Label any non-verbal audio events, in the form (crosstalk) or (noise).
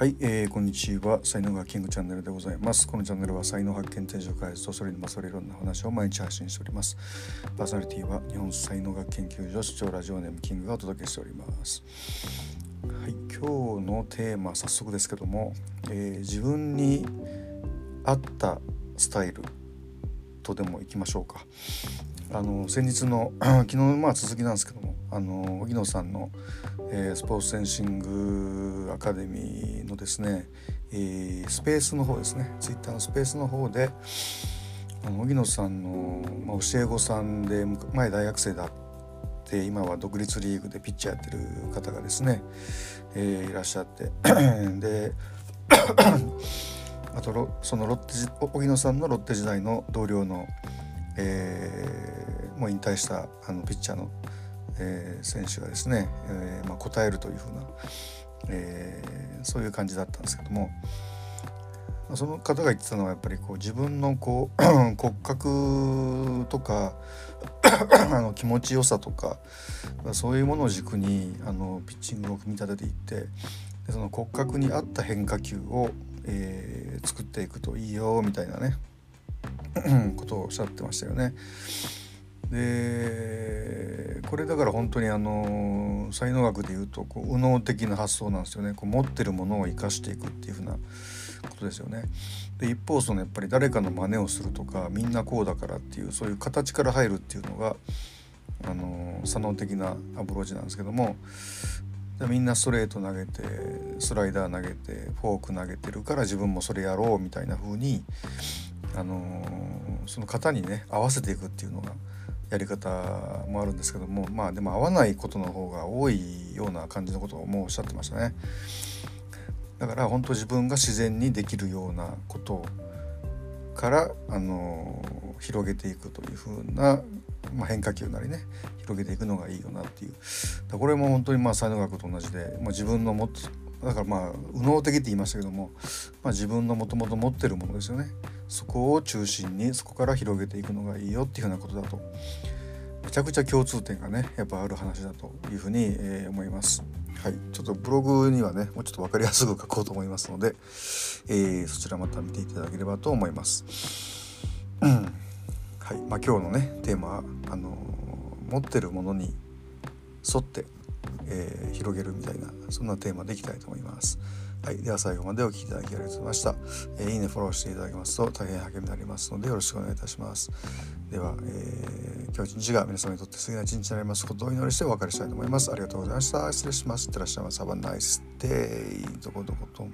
はい、えー、こんにちは。才能がキングチャンネルでございます。このチャンネルは才能発見定常開発とそれにまつわるいろんな話を毎日発信しております。パーソナリティは日本才能学研究所主張ラジオネームキングがお届けしております。はい今日のテーマ早速ですけども、えー、自分に合ったスタイルとでもいきましょうか。あの先日の (clears throat) 昨日のまあ続きなんですけどもあの荻野さんの、えー、スポーツセンシングアカデミーのですね、えー、スペースの方ですねツイッターのスペースの方であの荻野さんの、まあ、教え子さんで前大学生だって今は独立リーグでピッチャーやってる方がですね、えー、いらっしゃって (coughs) で (coughs) あとそのロッテ荻野さんのロッテ時代の同僚の、えー、もう引退したあのピッチャーの、えー、選手がですね、えーまあ、答えるというふうな、えー、そういう感じだったんですけどもまその方が言ってたのはやっぱりこう自分のこう (clears throat) 骨格とか (clears throat) あの気持ちよさとかそういうものを軸にあのピッチングを組み立てていってでその骨格に合った変化球を、えー、作っていくといいよみたいなね (clears throat) ことをおっしゃってましたよね。でこれだから本当にあの才能学でいうとこう右脳的な発想なんですよねこう持ってるものを生かしていくっていうふうなことですよね。で一方そのやっぱり誰かの真似をするとかみんなこうだからっていうそういう形から入るっていうのがあの左脳的なアプローチなんですけどもみんなストレート投げてスライダー投げてフォーク投げてるから自分もそれやろうみたいな風にあのその型にね合わせていくっていうのがやり方もあるんですけどもまあでも合わないことの方が多いような感じのことをもうおっしゃってましたね。だから本当自分が自然にできるようなことからあの広げていくというふうな、まあ、変化球なりね広げていくのがいいよなっていうこれも本当にまあ才能学と同じで、まあ、自分のもだからまあ右脳的って言いましたけども、まあ、自分のもともと持ってるものですよねそこを中心にそこから広げていくのがいいよっていうふうなことだとめちゃくちゃ共通点がねやっぱある話だというふうに、えー、思います。はい、ちょっとブログにはねもうちょっと分かりやすく書こうと思いますので、えー、そちらまた見ていただければと思います。はいまあ、今日のねテーマはあのー、持ってるものに沿って、えー、広げるみたいなそんなテーマでいきたいと思います。はい、では最後までお聴きいただきありがとうございました。えー、いいね、フォローしていただけますと大変励みになりますのでよろしくお願いいたします。では、えー、今日一日が皆様にとって素敵な一日になりますことをお祈りしてお別れしたいと思います。ありがとうございました。失礼します。いってらっしゃいませ。Have a nice day. どこどこと。